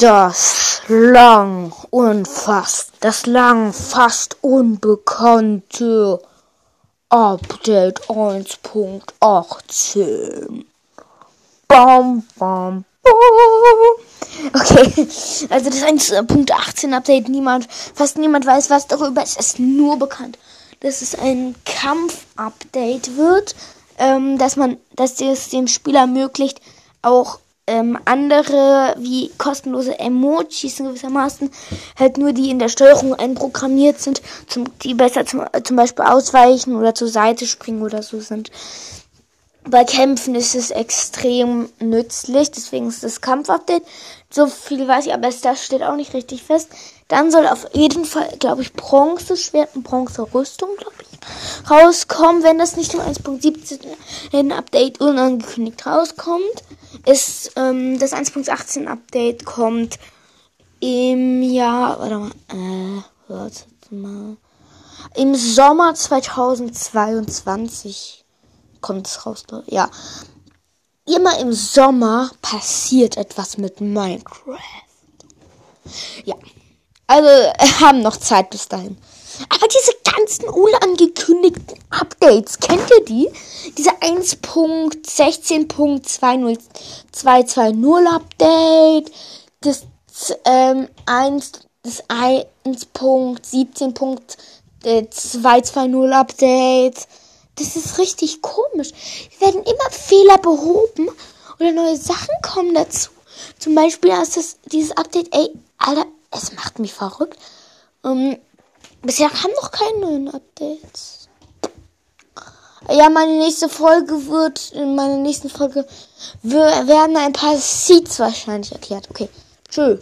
Das lang und fast, das lang fast unbekannte Update 1.18. Bam, bam, bam. Okay, also das 1.18 Update, niemand, fast niemand weiß was darüber. Es ist nur bekannt, dass es ein Kampf-Update wird, ähm, dass man, dass es dem Spieler ermöglicht, auch ähm, andere wie kostenlose Emojis in gewissermaßen, halt nur die in der Steuerung einprogrammiert sind, zum, die besser zum, zum Beispiel ausweichen oder zur Seite springen oder so sind. Bei Kämpfen ist es extrem nützlich, deswegen ist das Kampfupdate. So viel weiß ich, aber das steht auch nicht richtig fest. Dann soll auf jeden Fall, glaube ich, Bronze-Schwert und Bronze-Rüstung, glaube ich, rauskommen, wenn das nicht im 1.17 Update unangekündigt rauskommt ist ähm, das 1.18 Update kommt im Jahr, warte mal, äh, warte mal, im Sommer 2022 kommt es raus, ja. Immer im Sommer passiert etwas mit Minecraft. Ja. Also, haben noch Zeit bis dahin. Aber diese ganzen unangekündigten Updates, kennt ihr die? Diese 1.16.20220 Update, das ähm, 1, das 1.17.220 Update. Das ist richtig komisch. Es werden immer Fehler behoben oder neue Sachen kommen dazu. Zum Beispiel ist das, dieses Update, ey, Alter, es macht mich verrückt. Um, ähm, Bisher kamen noch keine neuen Updates. Ja, meine nächste Folge wird, in meiner nächsten Folge werden ein paar Seeds wahrscheinlich erklärt. Okay, tschüss.